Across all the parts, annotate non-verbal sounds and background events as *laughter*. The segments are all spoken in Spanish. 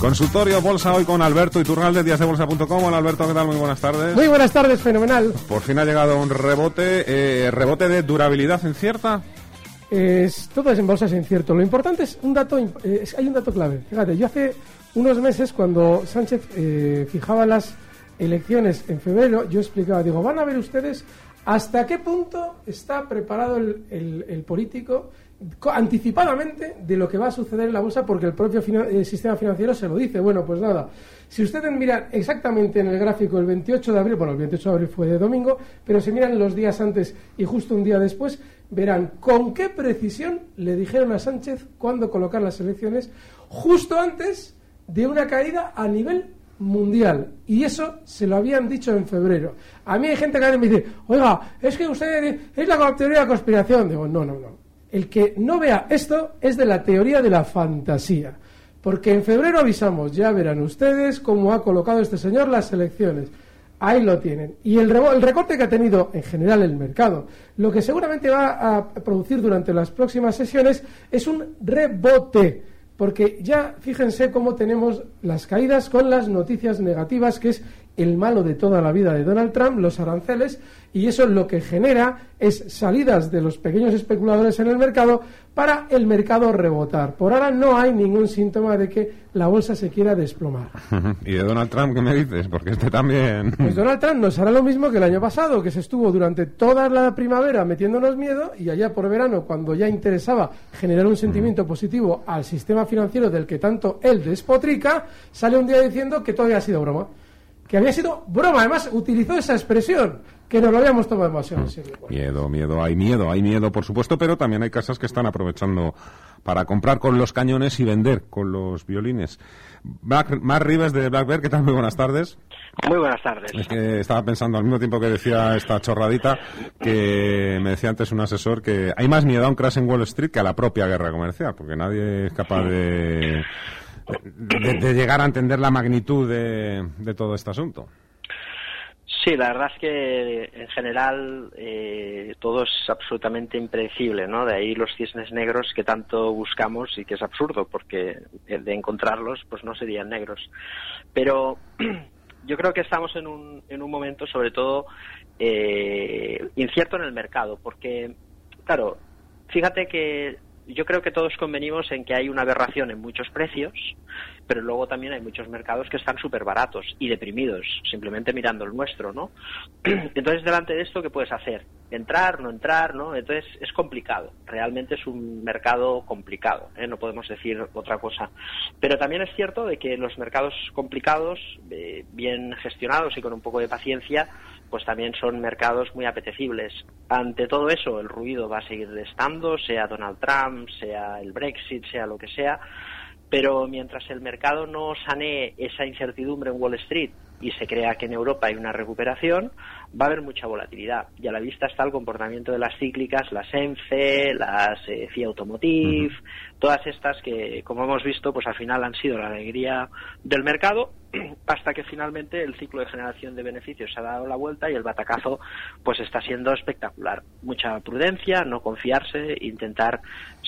Consultorio Bolsa hoy con Alberto Iturralde, díasdebolsa.com. Hola Alberto, ¿qué tal? Muy buenas tardes. Muy buenas tardes, fenomenal. Por fin ha llegado un rebote, eh, rebote de durabilidad incierta. Es, todo es en bolsa es incierto. Lo importante es un dato, eh, es- hay un dato clave. Fíjate, yo hace unos meses cuando Sánchez eh, fijaba las elecciones en febrero, yo explicaba, digo, van a ver ustedes hasta qué punto está preparado el, el- el político co- anticipadamente de lo que va a suceder en la bolsa porque el propio sistema financiero se lo dice. Bueno, pues nada, si ustedes miran exactamente en el gráfico el 28 de abril, bueno, el 28 de abril fue de domingo, pero si miran los días antes y justo un día después, verán con qué precisión le dijeron a Sánchez cuándo colocar las elecciones justo antes de una caída a nivel mundial. Y eso se lo habían dicho en febrero. A mí hay gente que me dice, oiga, es que usted es la teoría de conspiración. Digo, no, no, no. El que no vea esto es de la teoría de la fantasía. Porque en febrero avisamos, ya verán ustedes cómo ha colocado este señor las elecciones. Ahí lo tienen. Y el, el recorte que ha tenido en general el mercado, lo que seguramente va a producir durante las próximas sesiones es un rebote. Porque ya fíjense cómo tenemos las caídas con las noticias negativas, que es el malo de toda la vida de Donald Trump, los aranceles, y eso lo que genera es salidas de los pequeños especuladores en el mercado para el mercado rebotar. Por ahora no hay ningún síntoma de que la bolsa se quiera desplomar. *laughs* ¿Y de Donald Trump qué me dices? Porque este también... Pues Donald Trump nos hará lo mismo que el año pasado, que se estuvo durante toda la primavera metiéndonos miedo y allá por verano, cuando ya interesaba generar un sentimiento positivo al sistema financiero del que tanto él despotrica, sale un día diciendo que todo había sido broma. Que había sido broma, además utilizó esa expresión, que nos lo habíamos tomado demasiado en serio. Miedo, miedo, hay miedo, hay miedo, por supuesto, pero también hay casas que están aprovechando para comprar con los cañones y vender con los violines. Black, Mar Rivas de Black Bear, ¿qué tal? Muy buenas tardes. Muy buenas tardes. Es que estaba pensando al mismo tiempo que decía esta chorradita que me decía antes un asesor que hay más miedo a un crash en Wall Street que a la propia guerra comercial, porque nadie es capaz de, de, llegar a entender la magnitud de, de todo este asunto. Sí, la verdad es que en general eh, todo es absolutamente impredecible, ¿no? De ahí los cisnes negros que tanto buscamos y que es absurdo porque de encontrarlos pues no serían negros. Pero *clears throat* yo creo que estamos en un, en un momento sobre todo eh, incierto en el mercado porque, claro, fíjate que yo creo que todos convenimos en que hay una aberración en muchos precios, pero luego también hay muchos mercados que están súper baratos y deprimidos, simplemente mirando el nuestro, ¿no? *clears throat* Entonces, delante de esto, ¿qué puedes hacer? Entrar, no entrar, ¿no? Entonces, es complicado. Realmente es un mercado complicado, ¿eh? No podemos decir otra cosa. Pero también es cierto de que los mercados complicados, eh, bien gestionados y con un poco de paciencia, pues también son mercados muy apetecibles. Ante todo eso, el ruido va a seguir estando, sea Donald Trump, sea el Brexit, sea lo que sea, pero mientras el mercado no sanee esa incertidumbre en Wall Street y se crea que en Europa hay una recuperación, va a haber mucha volatilidad. Y a la vista está el comportamiento de las cíclicas, las ENCE, las eh, FIA Automotive, todas estas que, como hemos visto, pues al final han sido la alegría del mercado *clears throat* hasta que finalmente el ciclo de generación de beneficios se ha dado la vuelta y el batacazo pues está siendo espectacular. Mucha prudencia, no confiarse, intentar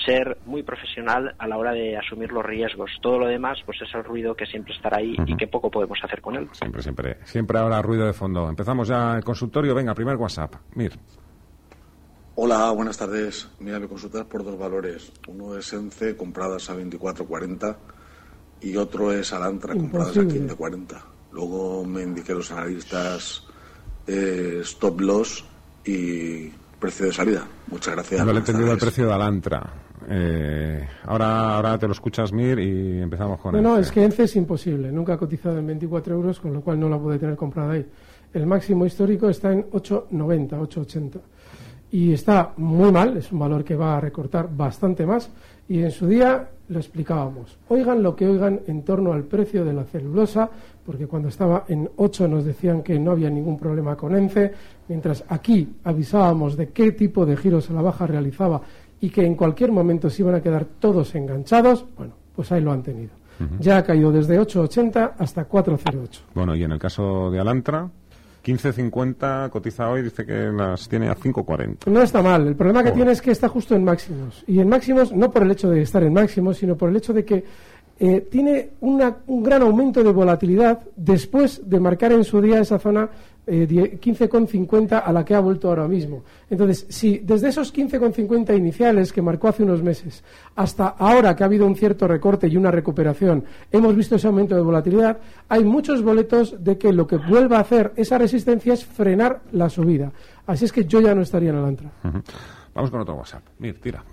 ser muy profesional a la hora de asumir los riesgos. Todo lo demás pues es el ruido que siempre estará ahí y que poco podemos hacer con él. Siempre, siempre, siempre habrá ruido de fondo. Empezamos ya consultorio. Venga, primer WhatsApp. Mir. Hola, buenas tardes. Mira, me consultas por dos valores. Uno es ENCE, compradas a 24.40 y otro es Alantra, compradas a 15.40. Luego me indiqué los analistas eh, stop loss y precio de salida. Muchas gracias. No le he entendido el precio de Alantra. Eh, ahora, ahora te lo escuchas, Mir, y empezamos con No, no, es que ENCE es imposible. Nunca ha cotizado en 24 euros, con lo cual no la puede tener comprada ahí. El máximo histórico está en 8,90, 8,80 y está muy mal, es un valor que va a recortar bastante más y en su día lo explicábamos. Oigan lo que oigan en torno al precio de la celulosa, porque cuando estaba en 8 nos decían que no había ningún problema con ENCE, mientras aquí avisábamos de qué tipo de giros a la baja realizaba y que en cualquier momento se iban a quedar todos enganchados, bueno, pues ahí lo han tenido. Ya ha caído desde 8,80 hasta 4,08. Bueno, y en el caso de Alantra, 15.50 cotiza hoy, dice que las tiene a 5.40. No está mal. El problema que tiene es que está justo en máximos. Y en máximos, no por el hecho de estar en máximos, sino por el hecho de que eh, tiene un gran aumento de volatilidad después de marcar en su día esa zona eh, 15,50 a la que ha vuelto ahora mismo. Entonces, si desde esos 15,50 iniciales que marcó hace unos meses hasta ahora que ha habido un cierto recorte y una recuperación, hemos visto ese aumento de volatilidad, hay muchos boletos de que lo que vuelva a hacer esa resistencia es frenar la subida. Así es que yo ya no estaría en el antra. Vamos con otro WhatsApp. Mir, tira.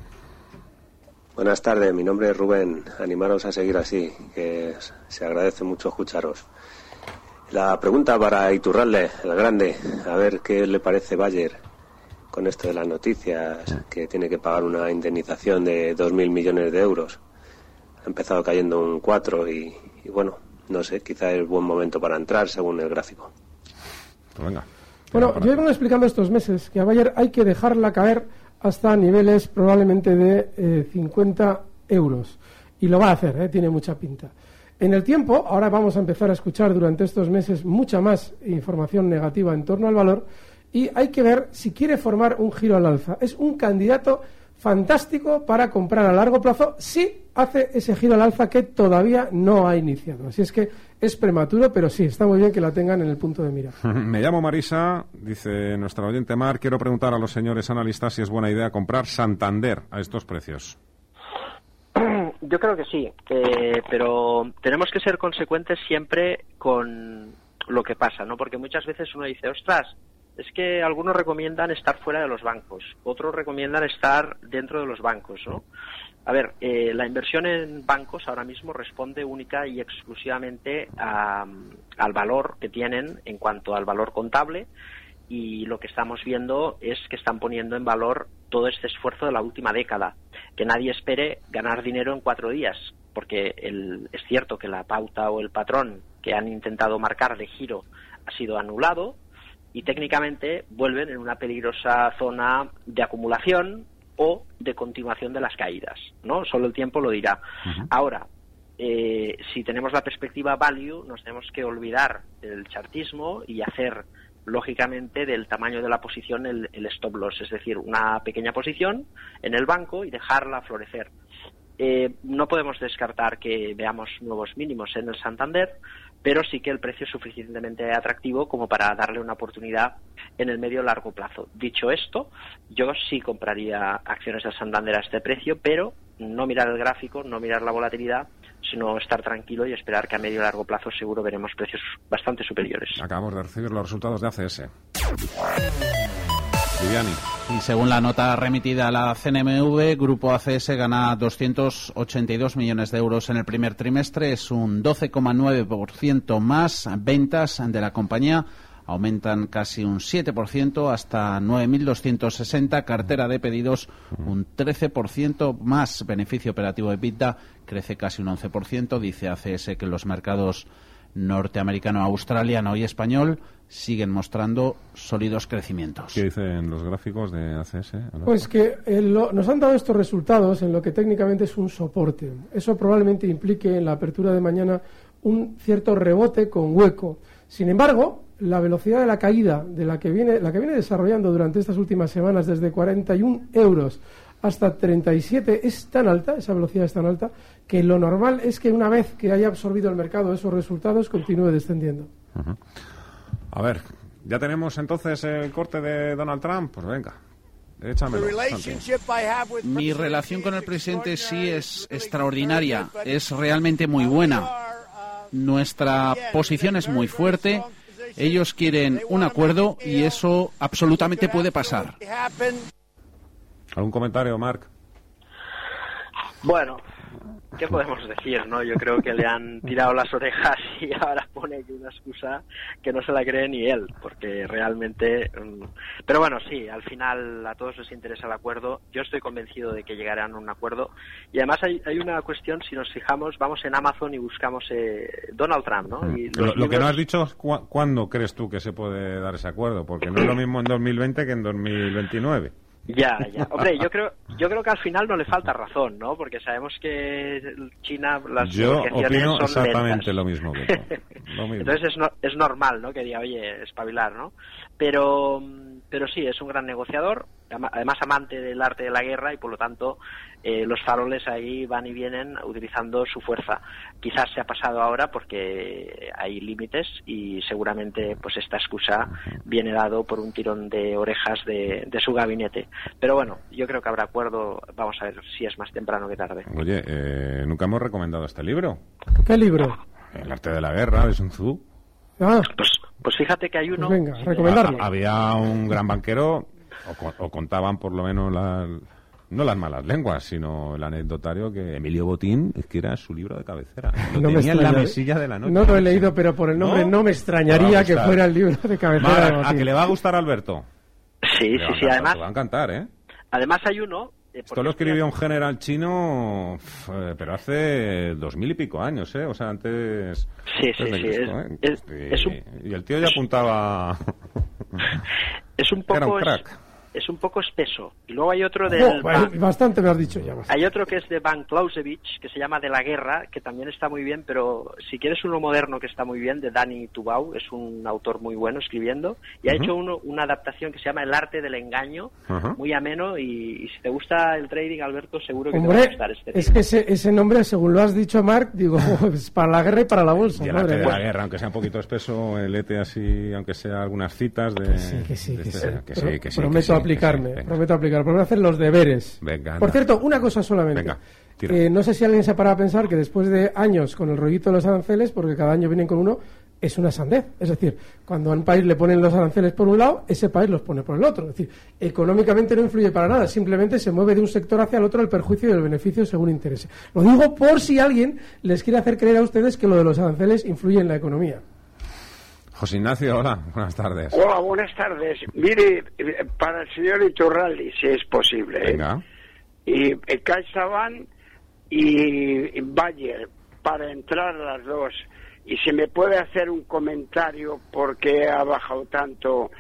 Buenas tardes, mi nombre es Rubén. Animaros a seguir así, que se agradece mucho escucharos. La pregunta para Iturralde, el grande, a ver qué le parece Bayer con esto de las noticias, que tiene que pagar una indemnización de 2.000 millones de euros. Ha empezado cayendo un 4 y, y bueno, no sé, quizá es buen momento para entrar según el gráfico. Pues venga. Bueno, yo he venido explicando estos meses que a Bayer hay que dejarla caer hasta niveles probablemente de eh, 50 euros. Y lo va a hacer, eh, tiene mucha pinta. En el tiempo, ahora vamos a empezar a escuchar durante estos meses mucha más información negativa en torno al valor y hay que ver si quiere formar un giro al alza. Es un candidato fantástico para comprar a largo plazo si hace ese giro al alza que todavía no ha iniciado. Así es que es prematuro, pero sí, está muy bien que la tengan en el punto de mira. *laughs* Me llamo Marisa, dice nuestra oyente Mar, quiero preguntar a los señores analistas si es buena idea comprar Santander a estos precios. Yo creo que sí, eh, pero tenemos que ser consecuentes siempre con lo que pasa, ¿no? Porque muchas veces uno dice, ostras, es que algunos recomiendan estar fuera de los bancos, otros recomiendan estar dentro de los bancos, ¿no? A ver, eh, la inversión en bancos ahora mismo responde única y exclusivamente a, al valor que tienen en cuanto al valor contable y lo que estamos viendo es que están poniendo en valor todo este esfuerzo de la última década. Que nadie espere ganar dinero en cuatro días, porque el, es cierto que la pauta o el patrón que han intentado marcar de giro ha sido anulado y técnicamente vuelven en una peligrosa zona de acumulación o de continuación de las caídas, ¿no? Solo el tiempo lo dirá. Ahora, eh, si tenemos la perspectiva value, nos tenemos que olvidar del chartismo y hacer lógicamente del tamaño de la posición el, el, stop loss, es decir, una pequeña posición en el banco y dejarla florecer. Eh, no podemos descartar que veamos nuevos mínimos en el Santander, pero sí que el precio es suficientemente atractivo como para darle una oportunidad en el medio largo plazo. Dicho esto, yo sí compraría acciones del Santander a este precio, pero no mirar el gráfico, no mirar la volatilidad, sino estar tranquilo y esperar que a medio y largo plazo seguro veremos precios bastante superiores. Acabamos de recibir los resultados de ACS. Viviani. Y según la nota remitida a la CNMV, Grupo ACS gana 282 millones de euros en el primer trimestre, es un 12,9% más ventas de la compañía aumentan casi un 7% hasta 9.260, cartera de pedidos un 13% más, beneficio operativo de EBITDA crece casi un 11%, dice ACS que los mercados norteamericano, australiano y español siguen mostrando sólidos crecimientos. ¿Qué dicen los gráficos de ACS? Pues que eh, nos han dado estos resultados en lo que técnicamente es un soporte. Eso probablemente implique en la apertura de mañana un cierto rebote con hueco. Sin embargo, la velocidad de la caída de la que viene, la que viene desarrollando durante estas últimas semanas desde 41 euros hasta 37 es tan alta, esa velocidad es tan alta, que lo normal es que una vez que haya absorbido el mercado esos resultados continúe descendiendo. A ver, ya tenemos entonces el corte de Donald Trump, pues venga. Échamelo, Mi relación con el presidente sí es extraordinaria, es realmente muy buena. Nuestra posición es muy fuerte. Ellos quieren un acuerdo y eso absolutamente puede pasar. ¿Algún comentario, Mark? Bueno, ¿qué podemos decir, no? Yo creo que le han tirado las orejas *laughs* y ahora pone aquí una excusa que no se la cree ni él, porque realmente... Mm, pero bueno, sí, al final a todos les interesa el acuerdo. Yo estoy convencido de que llegarán a un acuerdo. Y además hay, hay una cuestión, si nos fijamos, vamos en Amazon y buscamos eh, Donald Trump, ¿no? Lo, que no has dicho es cuándo crees tú que se puede dar ese acuerdo, porque no es lo mismo en 2020 que en 2029. Ya, ya. Hombre, yo *laughs* creo, yo creo que al final no le falta razón, ¿no? Porque sabemos que China las yo opino exactamente lo mismo, lo *laughs* mismo. Entonces es, es normal, ¿no? Que diga, oye, espabilar, ¿no? Pero, pero sí, es un gran negociador además amante del arte de la guerra y por lo tanto eh, los faroles ahí van y vienen utilizando su fuerza. Quizás se ha pasado ahora porque hay límites y seguramente pues esta excusa viene dado por un tirón de orejas de, su gabinete. Pero bueno, yo creo que habrá acuerdo, vamos a ver si es más temprano que tarde. Oye, eh, nunca hemos recomendado este libro. ¿Qué libro? El arte de la guerra de Sun Tzu. Ah. Pues, pues fíjate que hay uno. Pues venga, recomendarlo. Había un gran banquero o, contaban por lo menos las, no las malas lenguas, sino el anecdotario que Emilio Botín es que era su libro de cabecera. Lo no tenía en la mesilla de la noche. No lo he leído, pero por el nombre no, me extrañaría que fuera el libro de cabecera. a que le va a gustar Alberto. Sí, sí, sí, además. va a encantar, ¿eh? Además hay uno esto lo escribió un general chino, eh, pero hace dos mil y pico años, ¿eh? O sea, antes. Sí, sí, sí. es, ¿eh? y, el tío ya apuntaba. *laughs* es un poco. *laughs* Era un crack es un poco espeso. Y luego hay otro del... bastante me has dicho ya. Hay otro que es de Van Clausewitz, que se llama De la Guerra, que también está muy bien, pero si quieres uno moderno que está muy bien, de Danny Tubau, es un autor muy bueno escribiendo, y ha hecho uno, una adaptación que se llama El arte del engaño, muy ameno, y, si te gusta el trading, Alberto, seguro que te va a gustar este Es que ese, ese, nombre, según lo has dicho, Mark, digo, *laughs* es para la guerra y para la bolsa. el arte de la guerra, aunque sea un poquito espeso, el ETE así, aunque sea algunas citas de... Sí, que sí, que, sí, que sí, Prometo aplicarme, prometo aplicar, prometo hacer los deberes. Venga, Por cierto, una cosa solamente. Venga, eh, no sé si alguien se ha parado a pensar que después de años con el rollito de los aranceles, porque cada año vienen con uno, es una sandez. Es decir, cuando a un país le ponen los aranceles por un lado, ese país los pone por el otro. Es decir, económicamente no influye para nada, simplemente se mueve de un sector hacia el otro el perjuicio y el beneficio según interese. Lo digo por si alguien les quiere hacer creer a ustedes que lo de los aranceles influye en la economía. José Ignacio, hola, buenas tardes. Hola, buenas tardes. Mire, para el señor Iturraldi, si es posible. ¿eh? Venga. Y eh, CaixaBank y Bayer, para entrar a las dos. Y si me puede hacer un comentario por qué ha bajado tanto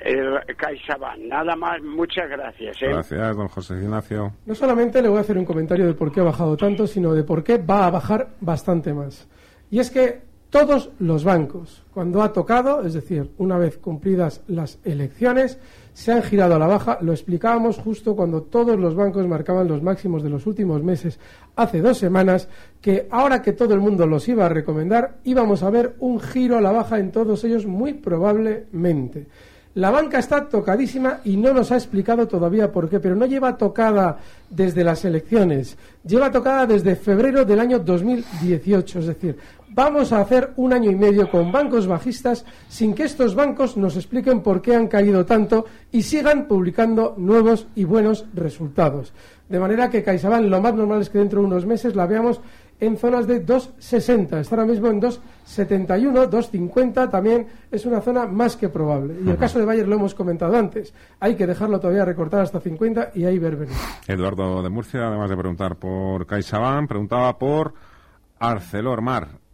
el CaixaBank. Nada más, muchas gracias. ¿eh? Gracias, don José Ignacio. No solamente le voy a hacer un comentario de por qué ha bajado tanto, sino de por qué va a bajar bastante más. Y es que todos los bancos, cuando ha tocado, es decir, una vez cumplidas las elecciones, se han girado a la baja. Lo explicábamos justo cuando todos los bancos marcaban los máximos de los últimos meses, hace dos semanas, que ahora que todo el mundo los iba a recomendar, íbamos a ver un giro a la baja en todos ellos muy probablemente. La banca está tocadísima y no nos ha explicado todavía por qué, pero no lleva tocada desde las elecciones, lleva tocada desde febrero del año 2018, es decir, vamos a hacer un año y medio con bancos bajistas sin que estos bancos nos expliquen por qué han caído tanto y sigan publicando nuevos y buenos resultados. De manera que CaixaBank lo más normal es que dentro de unos meses la veamos en zonas de 2,60. Está ahora mismo en 2,71, 2,50 también es una zona más que probable. Y el caso de Bayer lo hemos comentado antes. Hay que dejarlo todavía recortar hasta 50 y ahí ver venir. Eduardo de Murcia, además de preguntar por CaixaBank, preguntaba por Arcelor Mar.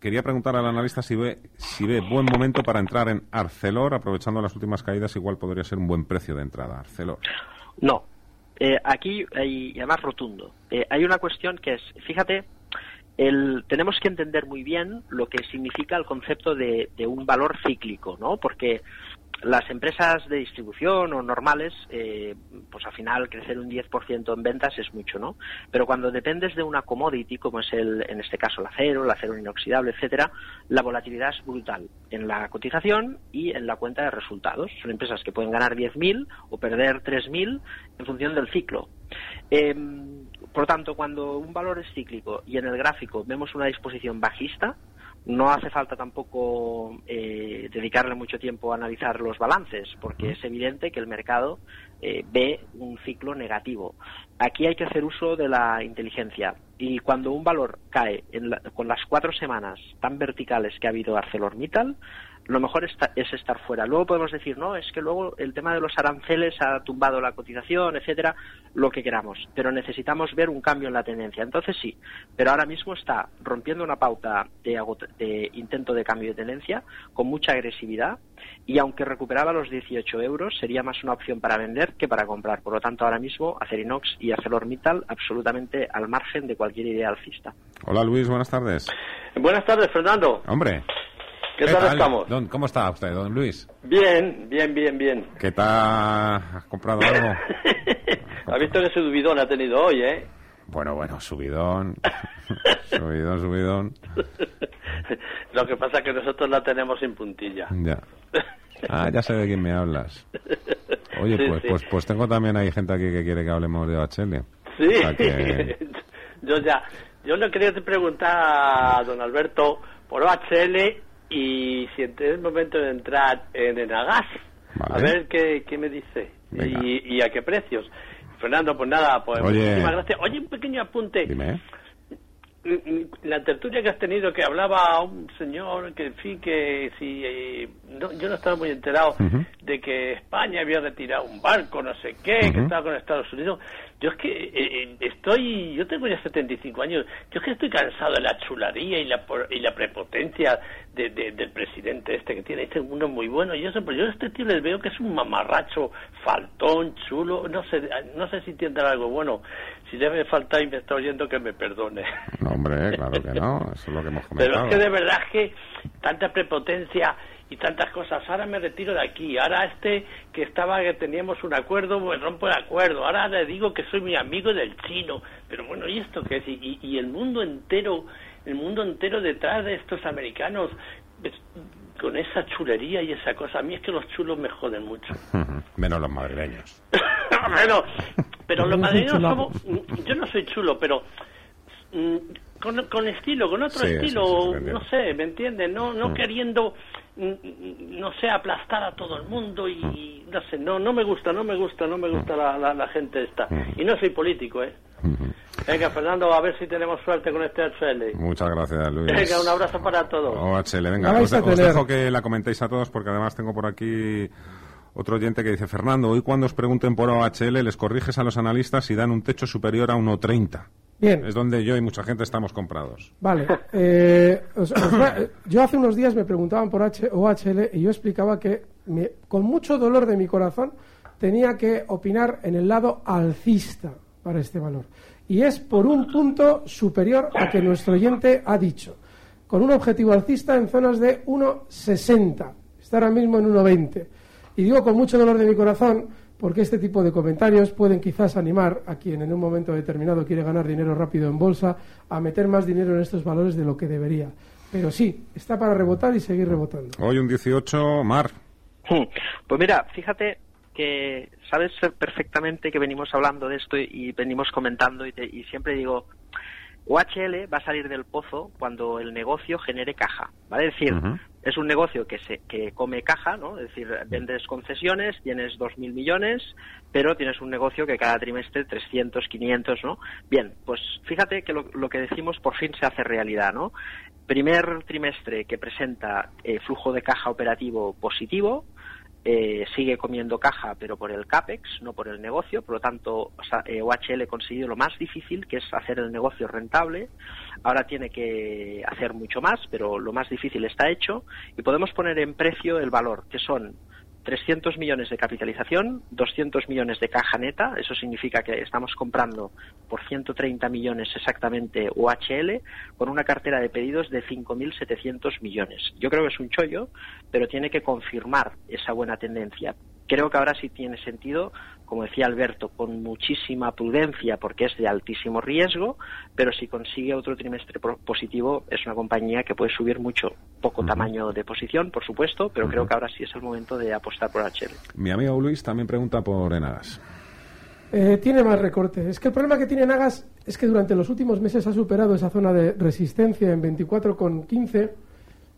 Quería preguntar al analista si ve, si ve buen momento para entrar en Arcelor, aprovechando las últimas caídas, igual podría ser un buen precio de entrada, Arcelor. No, eh, aquí, hay, y además rotundo, eh, hay una cuestión que es, fíjate, el, tenemos que entender muy bien lo que significa el concepto de, de un valor cíclico, ¿no? Porque las empresas de distribución o normales, eh, pues al final crecer un 10% en ventas es mucho, ¿no? Pero cuando dependes de una commodity, como es el, en este caso el acero, el acero inoxidable, etcétera, la volatilidad es brutal en la cotización y en la cuenta de resultados. Son empresas que pueden ganar 10.000 o perder 3.000 en función del ciclo. Eh, por tanto, cuando un valor es cíclico y en el gráfico vemos una disposición bajista, no hace falta tampoco eh, dedicarle mucho tiempo a analizar los balances, porque es evidente que el mercado eh, ve un ciclo negativo. Aquí hay que hacer uso de la inteligencia. Y cuando un valor cae con las cuatro semanas tan verticales que ha habido ArcelorMittal, lo mejor es estar fuera. Luego podemos decir, no, es que luego el tema de los aranceles ha tumbado la cotización, etcétera, lo que queramos, pero necesitamos ver un cambio en la tendencia. Entonces sí, pero ahora mismo está rompiendo una pauta de, de intento de cambio de tendencia con mucha agresividad y aunque recuperaba los 18 euros, sería más una opción para vender que para comprar. Por lo tanto, ahora mismo Acerinox y ArcelorMittal absolutamente al margen de cualquier idea alcista. Hola Luis, buenas tardes. Buenas tardes, Fernando. Hombre. ¿Qué, tal, estamos? ¿Cómo está usted, don Luis? Bien, bien, bien, bien. ¿Qué tal? ¿Has comprado algo? *laughs* ¿Has visto que subidón ha tenido hoy, eh? Bueno, bueno, subidón. *laughs* subidón, subidón. Lo que pasa es que nosotros la tenemos sin puntilla. Ya. Ah, ya sé de quién me hablas. Oye, pues, pues pues tengo también ahí gente aquí que quiere que hablemos de OHL. Sí. *laughs* yo ya. Yo le quería preguntar a don Alberto por OHL y si es el momento de entrar en Enagas, a ver qué, qué me dice y, y, a qué precios. Fernando, pues nada, pues muchísimas gracias. Oye, un pequeño apunte. Dime. La tertulia que has tenido que hablaba un señor que en fin que si eh, yo no estaba muy enterado de que España había retirado un barco no sé qué que estaba con Estados Unidos. Yo es que eh, eh, estoy yo tengo ya 75 años yo es que estoy cansado de la chularía y la y la prepotencia de, del presidente este que tiene este uno muy bueno y eso yo a este tío les veo que es un mamarracho faltón chulo no sé no sé si tendrá algo bueno. Si debe faltar y me está oyendo que me perdone hombre, claro que no, eso es lo que hemos comentado. Pero es que de verdad que tanta prepotencia y tantas cosas. Ahora me retiro de aquí. Ahora este que estaba que teníamos un acuerdo, pues rompo el acuerdo. Ahora le digo que soy mi amigo del chino. Pero bueno, ¿y esto qué es? Y, y el mundo entero, el mundo entero detrás de estos americanos con esa chulería y esa cosa. A mí es que los chulos me joden mucho. *laughs* Menos los madrileños. *laughs* bueno, pero los madrileños *laughs* somos... Yo no soy chulo, pero mm, con, con estilo, con otro estilo, no sé, ¿me entiendes? No, no mm. queriendo, mm, no sé, aplastar a todo el mundo y, mm. no sé, no, no me gusta, no me gusta, no me gusta la, la, gente esta. Y no soy político, ¿eh? Venga, Fernando, a ver si tenemos suerte con este HL. Muchas gracias, Luis. Venga, un abrazo para todos. OHL, venga, os, os dejo que la comentéis a todos porque además tengo por aquí otro oyente que dice, Fernando, hoy cuando os pregunten por OHL les corriges a los analistas si dan un techo superior a 1,30. Bien. Es donde yo y mucha gente estamos comprados. Vale. Eh, *coughs* yo hace unos días me preguntaban por OHL y yo explicaba que con mucho dolor de mi corazón tenía que opinar en el lado alcista para este valor. Y es por un punto superior a que nuestro oyente ha dicho. Con un objetivo alcista en zonas de 1,60. Está ahora mismo en 1,20. Y digo con mucho dolor de mi corazón porque este tipo de comentarios pueden quizás animar a quien en un momento determinado quiere ganar dinero rápido en bolsa a meter más dinero en estos valores de lo que debería. Pero sí, está para rebotar y seguir rebotando. Hoy un 18, Mar. Pues mira, fíjate que sabes perfectamente que venimos hablando de esto y venimos comentando y, y siempre digo, OHL va a salir del pozo cuando el negocio genere caja, ¿vale? Es decir, es un negocio que se que come caja, ¿no? Es decir, vendes concesiones, tienes 2.000 millones, pero tienes un negocio que cada trimestre 300, 500, ¿no? Bien, pues fíjate que lo, que decimos por fin se hace realidad, ¿no? Primer trimestre que presenta eh, flujo de caja operativo positivo, eh, sigue comiendo caja, pero por el CAPEX, no por el negocio. Por lo tanto, OHL ha conseguido lo más difícil, que es hacer el negocio rentable. Ahora tiene que hacer mucho más, pero lo más difícil está hecho. Y podemos poner en precio el valor, que son 300 millones de capitalización, 200 millones de caja neta, eso significa que estamos comprando por 130 millones exactamente OHL con una cartera de pedidos de 5.700 millones. Yo creo que es un chollo, pero tiene que confirmar esa buena tendencia. Creo que ahora sí tiene sentido como decía Alberto, con muchísima prudencia porque es de altísimo riesgo, pero si consigue otro trimestre positivo es una compañía que puede subir mucho. Poco tamaño de posición, por supuesto, pero creo que ahora sí es el momento de apostar por HL. Mi amigo Luis también pregunta por Enagas. Eh, tiene más recorte. Es que el problema que tiene Enagas es que durante los últimos meses ha superado esa zona de resistencia en 24,15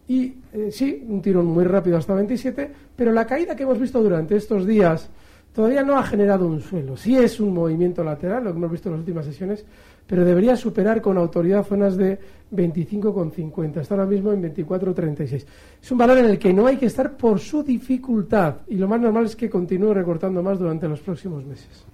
y eh, sí, un tirón muy rápido hasta 27, pero la caída que hemos visto durante estos días todavía no ha generado un suelo. Sí es un movimiento lateral, lo que hemos visto en las últimas sesiones, pero debería superar con autoridad zonas de 25,50. Está ahora mismo en 24,36. Es un valor en el que no hay que estar por su dificultad y lo más normal es que continúe recortando más durante los próximos meses.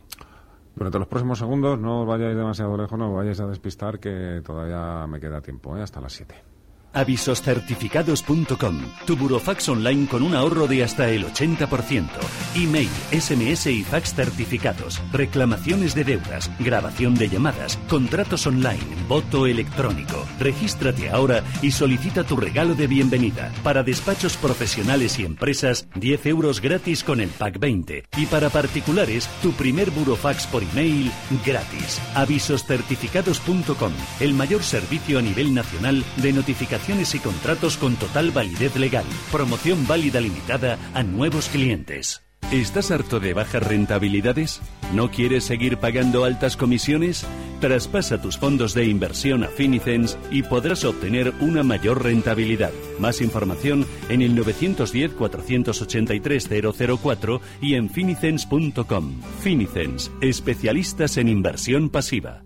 Durante los próximos segundos no os vayáis demasiado lejos, no os vayáis a despistar que todavía me queda tiempo, ¿eh? hasta las 7. Avisoscertificados.com, tu burofax online con un ahorro de hasta el 80%. Email, SMS y fax certificados, reclamaciones de deudas, grabación de llamadas, contratos online, voto electrónico. Regístrate ahora y solicita tu regalo de bienvenida. Para despachos profesionales y empresas, 10 euros gratis con el pack 20. Y para particulares, tu primer burofax por email gratis. Avisoscertificados.com, el mayor servicio a nivel nacional de notificación y contratos con total validez legal. Promoción válida limitada a nuevos clientes. ¿Estás harto de bajas rentabilidades? ¿No quieres seguir pagando altas comisiones? Traspasa tus fondos de inversión a Finicens y podrás obtener una mayor rentabilidad. Más información en el 910-483-004 y en finicens.com. Finicens, especialistas en inversión pasiva.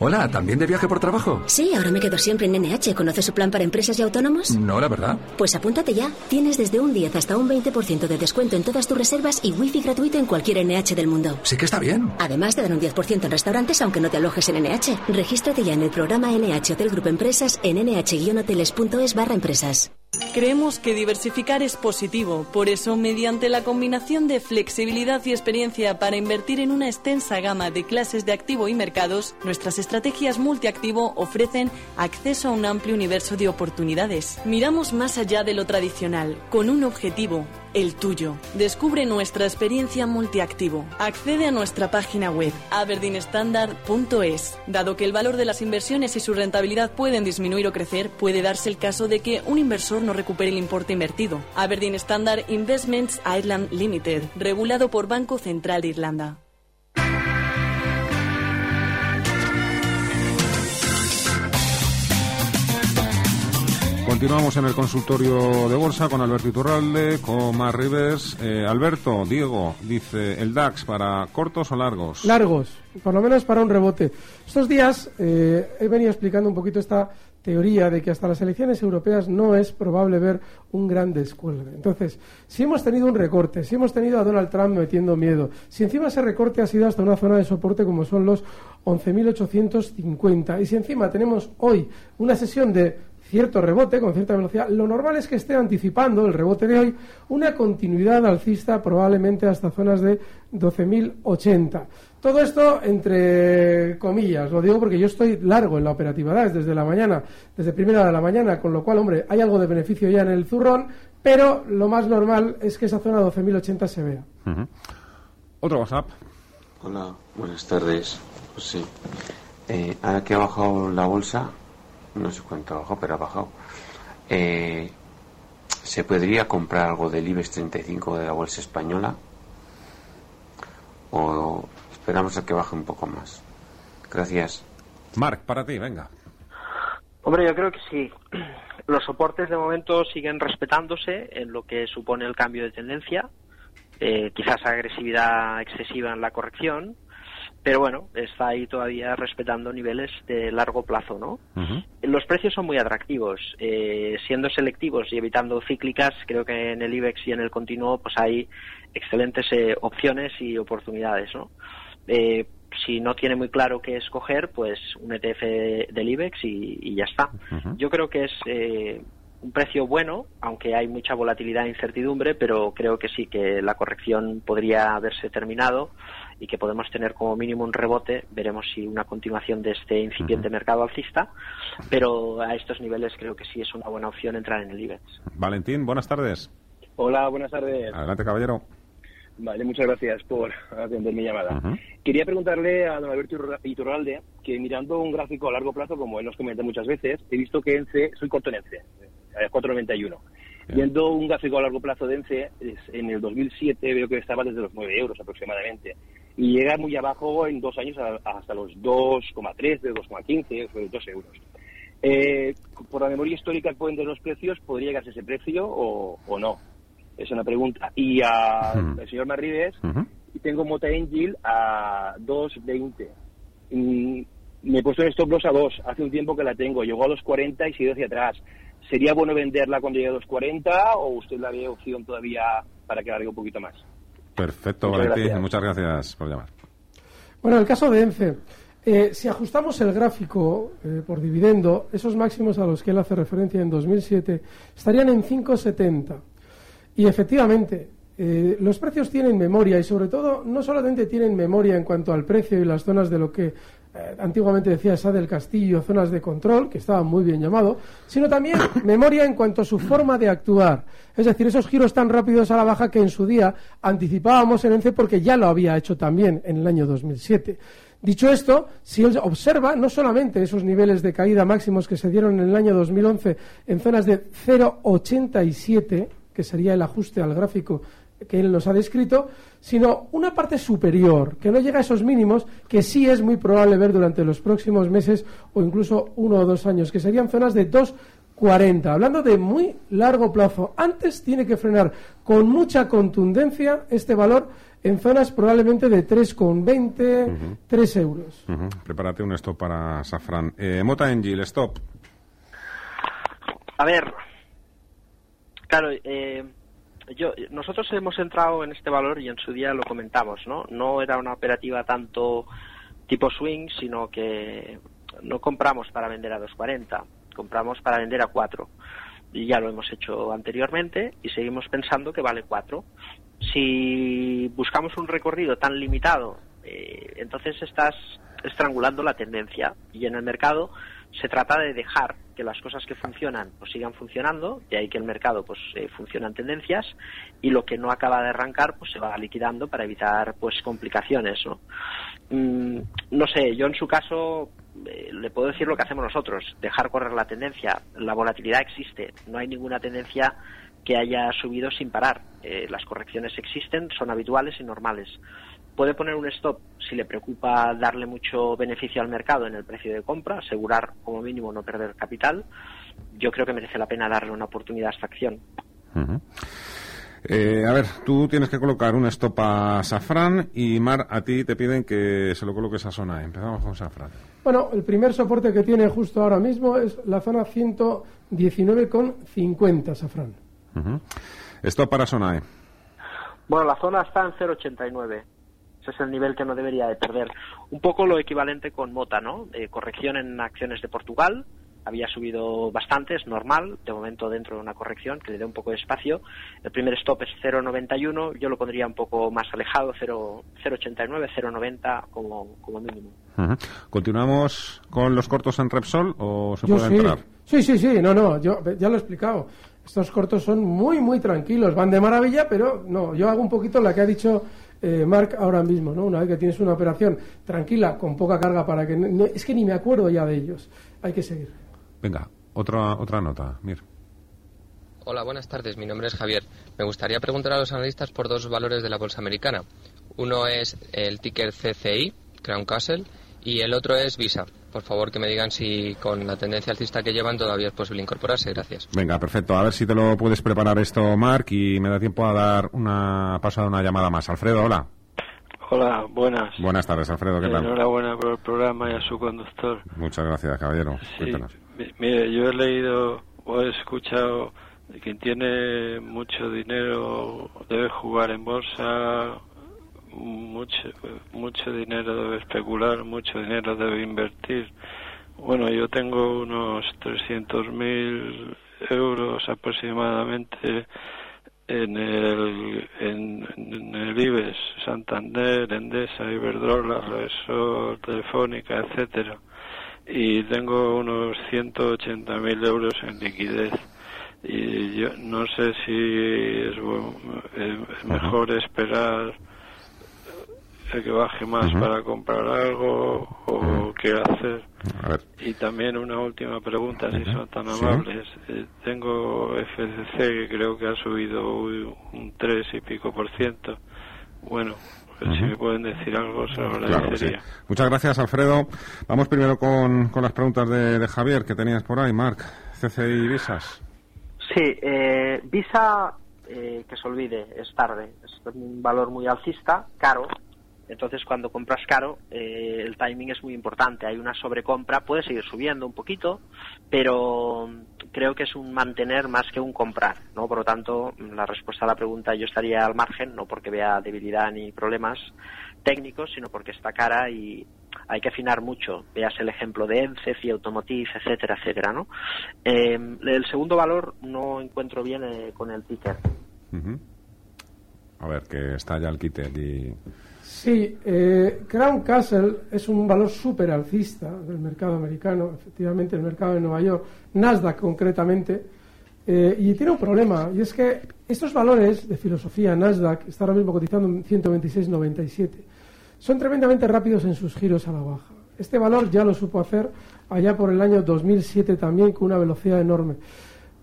Hola, ¿también de viaje por trabajo? Sí, ahora me quedo siempre en NH. ¿Conoce su plan para empresas y autónomos? No, la verdad. Pues apúntate ya. Tienes desde un 10 hasta un 20% de descuento en todas tus reservas y wifi gratuito en cualquier NH del mundo. Sí que está bien. Además te dan un 10% en restaurantes aunque no te alojes en NH. Regístrate ya en el programa NH Hotel Grupo Empresas en nh-hoteles.es barra empresas. Creemos que diversificar es positivo, por eso mediante la combinación de flexibilidad y experiencia para invertir en una extensa gama de clases de activo y mercados, nuestras estrategias multiactivo ofrecen acceso a un amplio universo de oportunidades. Miramos más allá de lo tradicional, con un objetivo, el tuyo. Descubre nuestra experiencia multiactivo. Accede a nuestra página web aberdeenstandard.es. Dado que el valor de las inversiones y su rentabilidad pueden disminuir o crecer, puede darse el caso de que un inversor no recupere el importe invertido. Aberdeen Standard Investments Ireland Limited, regulado por Banco Central de Irlanda. Continuamos en el consultorio de bolsa con Alberto Iturralde, con Mar Rivers. Eh, Alberto, Diego, dice el DAX para cortos o largos. Largos, por lo menos para un rebote. Estos días eh, he venido explicando un poquito esta teoría de que hasta las elecciones europeas no es probable ver un gran descuelgue. Entonces, si hemos tenido un recorte, si hemos tenido a Donald Trump metiendo miedo, si encima ese recorte ha sido hasta una zona de soporte como son los 11.850, y si encima tenemos hoy una sesión de cierto rebote con cierta velocidad, lo normal es que esté anticipando el rebote de hoy una continuidad alcista probablemente hasta zonas de 12.080. Todo esto entre comillas, lo digo porque yo estoy largo en la operatividad desde la mañana, desde primera de la mañana, con lo cual, hombre, hay algo de beneficio ya en el zurrón, pero lo más normal es que esa zona 12.080 se vea. Otro WhatsApp. Hola, buenas tardes. Pues sí. Eh, ahora que ha bajado la bolsa, no sé cuánto ha bajado, pero ha bajado. Eh, ¿Se podría comprar algo del IBEX 35 de la bolsa española? ¿O esperamos a que baje un poco más? Gracias. Marc, para ti, venga. Hombre, yo creo que sí. *clears throat* Los soportes de momento siguen respetándose en lo que supone el cambio de tendencia. Eh, quizás agresividad excesiva en la corrección pero bueno, está ahí todavía respetando niveles de largo plazo, ¿no? Los precios son muy atractivos. Eh, siendo selectivos y evitando cíclicas, creo que en el IBEX y en el continuo pues hay excelentes eh, opciones y oportunidades, ¿no? Eh, si no tiene muy claro qué escoger, pues un ETF del IBEX y, ya está. Yo creo que es eh, un precio bueno, aunque hay mucha volatilidad e incertidumbre, pero creo que sí que la corrección podría haberse terminado y que podemos tener como mínimo un rebote. Veremos si una continuación de este incipiente mercado alcista, pero a estos niveles creo que sí es una buena opción entrar en el IBEX. Valentín, buenas tardes. Hola, buenas tardes. Adelante, caballero. Vale, muchas gracias por atender mi llamada. Quería preguntarle a don Alberto Iturralde que mirando un gráfico a largo plazo, como él nos comenta muchas veces, he visto que ENCE, soy corto en ENCE, 491. Viendo un gráfico a largo plazo de ENCE, en el 2007 veo que estaba desde los 9 euros aproximadamente. Y llega muy abajo en dos años hasta los 2,3, de 2,15, 2 euros. Eh, por la memoria histórica que pueden de los precios, ¿podría llegarse ese precio o, o no? Es una pregunta. Y al señor Marrides, tengo Mota Angel a 2.20. me he puesto en stop loss a 2. Hace un tiempo que la tengo. Llegó a 2.40 y sigue hacia atrás. ¿Sería bueno venderla cuando llegue a 2.40 o usted la ve opción todavía para que largue un poquito más? Perfecto, Valentín. Muchas gracias por llamar. Bueno, el caso de ENCE. Eh, si ajustamos el gráfico eh, por dividendo, esos máximos a los que él hace referencia en 2007 estarían en 5,70. Y efectivamente, eh, los precios tienen memoria y sobre todo no solamente tienen memoria en cuanto al precio y las zonas de lo que eh, antiguamente decía Sá del Castillo, zonas de control, que estaba muy bien llamado, sino también *coughs* memoria en cuanto a su forma de actuar. Es decir, esos giros tan rápidos a la baja que en su día anticipábamos en ENCE porque ya lo había hecho también en el año 2007. Dicho esto, si observa no solamente esos niveles de caída máximos que se dieron en el año 2011 en zonas de 0,87, que sería el ajuste al gráfico que él nos ha descrito, sino una parte superior, que no llega a esos mínimos, que sí es muy probable ver durante los próximos meses o incluso uno o dos años, que serían zonas de 2,40. Hablando de muy largo plazo, antes tiene que frenar con mucha contundencia este valor en zonas probablemente de 3,20, 3 euros. Prepárate un stop para Safran. Eh, Mota Engil, stop. A ver, Claro, eh, yo, nosotros hemos entrado en este valor y en su día lo comentamos, ¿no? No era una operativa tanto tipo swing, sino que no compramos para vender a 2.40, compramos para vender a 4. Y ya lo hemos hecho anteriormente y seguimos pensando que vale 4. Si buscamos un recorrido tan limitado, eh, entonces estás estrangulando la tendencia y en el mercado se trata de dejar que las cosas que funcionan pues sigan funcionando, de ahí que el mercado pues eh, funcionan tendencias y lo que no acaba de arrancar pues se va liquidando para evitar pues complicaciones, ¿no? Mm, no sé, yo en su caso eh, le puedo decir lo que hacemos nosotros, dejar correr la tendencia, la volatilidad existe, no hay ninguna tendencia que haya subido sin parar, eh, las correcciones existen, son habituales y normales puede poner un stop si le preocupa darle mucho beneficio al mercado en el precio de compra, asegurar como mínimo no perder capital. Yo creo que merece la pena darle una oportunidad a esta acción. Eh, a ver, tú tienes que colocar un stop a Safran y Mar, a ti te piden que se lo coloques a Sonae. Empezamos con Safran. Bueno, el primer soporte que tiene justo ahora mismo es la zona 119,50 Safran. Stop para Sonae. Bueno, la zona está en 0,89 es el nivel que no debería de perder. Un poco lo equivalente con Mota, ¿no? Eh, corrección en acciones de Portugal, había subido bastante, es normal, de momento dentro de una corrección que le dé un poco de espacio. El primer stop es 0,91, yo lo pondría un poco más alejado, 0,89, 0,90 como, como mínimo. ¿Continuamos con los cortos en Repsol o se puede entrar? Sí, sí, sí, no, no, yo ya lo he explicado. Estos cortos son muy, muy tranquilos, van de maravilla, pero no, yo hago un poquito la que ha dicho eh, Mark ahora mismo, ¿no? Una vez que tienes una operación tranquila, con poca carga para que... es que ni me acuerdo ya de ellos. Hay que seguir. Venga, otra, otra nota, Mir. Hola, buenas tardes. Mi nombre es Javier. Me gustaría preguntar a los analistas por dos valores de la bolsa americana. Uno es el ticker CCI, Crown Castle, y el otro es Visa. Por favor, que me digan si con la tendencia alcista que llevan todavía es posible incorporarse. Gracias. Venga, perfecto. A ver si te lo puedes preparar esto, Mark, y me da tiempo a dar una paso a una llamada más. Alfredo, hola. Hola, buenas. Buenas tardes, Alfredo, ¿qué tal? Enhorabuena por el programa y a su conductor. Muchas gracias, caballero. Sí, mire, yo he leído o he escuchado que quien tiene mucho dinero debe jugar en bolsa, mucho, mucho dinero debe especular, mucho dinero debe invertir. Bueno, yo tengo unos 300.000 euros aproximadamente en el, en, en el IBEX, Santander, Endesa, Iberdrola, Repsol, Telefónica, etcétera. Y tengo unos 180.0l euros en liquidez. Y yo no sé si es, bu- eh, es mejor esperar que baje más Ujú. para comprar algo o qué hacer. A ver. Y también una última pregunta, si son tan Sí. amables. Eh, tengo FCC que creo que ha subido un un 3 y pico por ciento. Bueno, pues si Ujú. me pueden decir algo, se lo Claro que sí. agradecería. Muchas gracias, Alfredo. Vamos primero con, con las preguntas de, de Javier que tenías por ahí, Marc. CCI Visas. Sí, eh, Visa, eh, que se olvide, es tarde. Es un valor muy alcista, caro. Entonces, cuando compras caro, eh, el timing es muy importante. Hay una sobrecompra, puede seguir subiendo un poquito, pero creo que es un mantener más que un comprar, ¿no? Por lo tanto, la respuesta a la pregunta yo estaría al margen, no porque vea debilidad ni problemas técnicos, sino porque está cara y hay que afinar mucho. Veas el ejemplo de ENCE, y Automotive, etcétera, etcétera, ¿no? Eh, el segundo valor no encuentro bien eh, con el ticker. A ver, que está ya el kit y... Sí, eh, Crown Castle es un valor súper alcista del mercado americano, efectivamente, el mercado de Nueva York, Nasdaq concretamente, eh, y tiene un problema, y es que estos valores de filosofía, Nasdaq, está ahora mismo cotizando en 126,97, son tremendamente rápidos en sus giros a la baja. Este valor ya lo supo hacer allá por el año 2007 también con una velocidad enorme.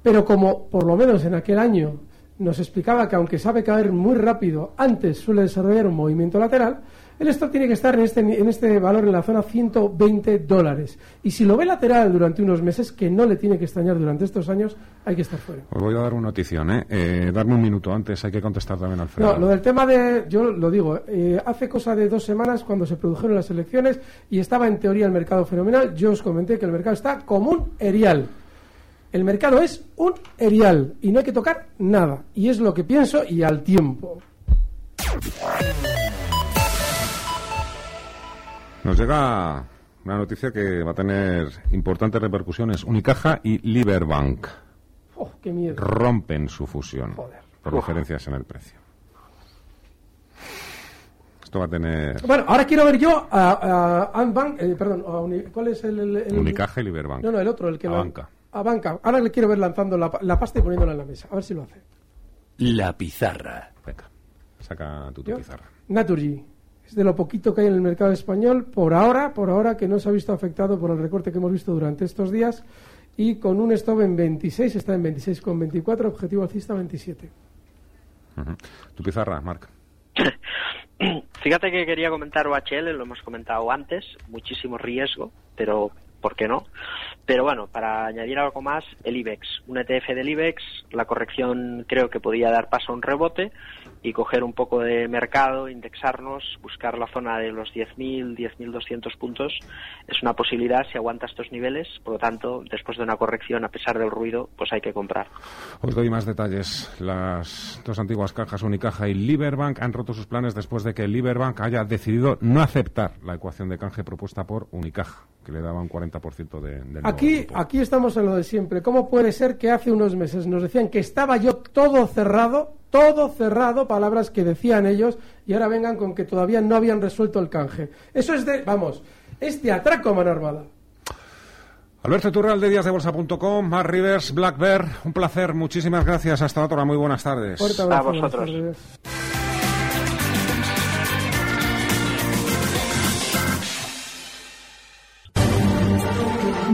Pero como por lo menos en aquel año nos explicaba que aunque sabe caer muy rápido, antes suele desarrollar un movimiento lateral, el stop tiene que estar en este, en este valor en la zona 120 dólares. Y si lo ve lateral durante unos meses, que no le tiene que extrañar durante estos años, hay que estar fuera. Os voy a dar una notición, ¿eh? Eh, Darme un minuto antes, hay que contestar también, Alfredo. No, lo del tema de, yo lo digo, eh, hace cosa de dos semanas cuando se produjeron las elecciones y estaba en teoría el mercado fenomenal, yo os comenté que el mercado está como un erial. El mercado es un erial y no hay que tocar nada. Y es lo que pienso y al tiempo. Nos llega una noticia que va a tener importantes repercusiones. Unicaja y Liberbank Oh, qué miedo. rompen su fusión por Uf. diferencias en el precio. Esto va a tener Bueno, ahora quiero ver yo a, a Antbank, eh, perdón, a Uni- ¿cuál es el, el- el- Unicaja y Liberbank. No, no, el otro, el que la- banca. A banca. Ahora le quiero ver lanzando la, pa- la pasta y poniéndola en la mesa. A ver si lo hace. La pizarra. Venga, saca tu, tu pizarra. Naturgy. Es de lo poquito que hay en el mercado español por ahora, por ahora que no se ha visto afectado por el recorte que hemos visto durante estos días y con un stop en 26, está en 26,24, objetivo alcista 27. Ujú. Tu pizarra, Marc. *coughs* Fíjate que quería comentar OHL, lo hemos comentado antes, muchísimo riesgo, pero ¿por qué no? Pero bueno, para añadir algo más, el IBEX, un ETF del IBEX, la corrección creo que podía dar paso a un rebote y coger un poco de mercado, indexarnos, buscar la zona de los 10.000, 10.200 puntos, es una posibilidad si aguanta estos niveles, por lo tanto, después de una corrección, a pesar del ruido, pues hay que comprar. Os doy más detalles. Las dos antiguas cajas, Unicaja y Liberbank, han roto sus planes después de que Liberbank haya decidido no aceptar la ecuación de canje propuesta por Unicaja, que le daba un 40% de, del Aquí, aquí estamos en lo de siempre. ¿Cómo puede ser que hace unos meses nos decían que estaba yo todo cerrado, todo cerrado, palabras que decían ellos, y ahora vengan con que todavía no habían resuelto el canje? Eso es de, vamos, es de atraco a mano armada. Alberto Turral de díasdebolsa.com, Mar Rivers, Black Bear, un placer, muchísimas gracias. Hasta la otra, muy buenas tardes. Fuerte abrazo,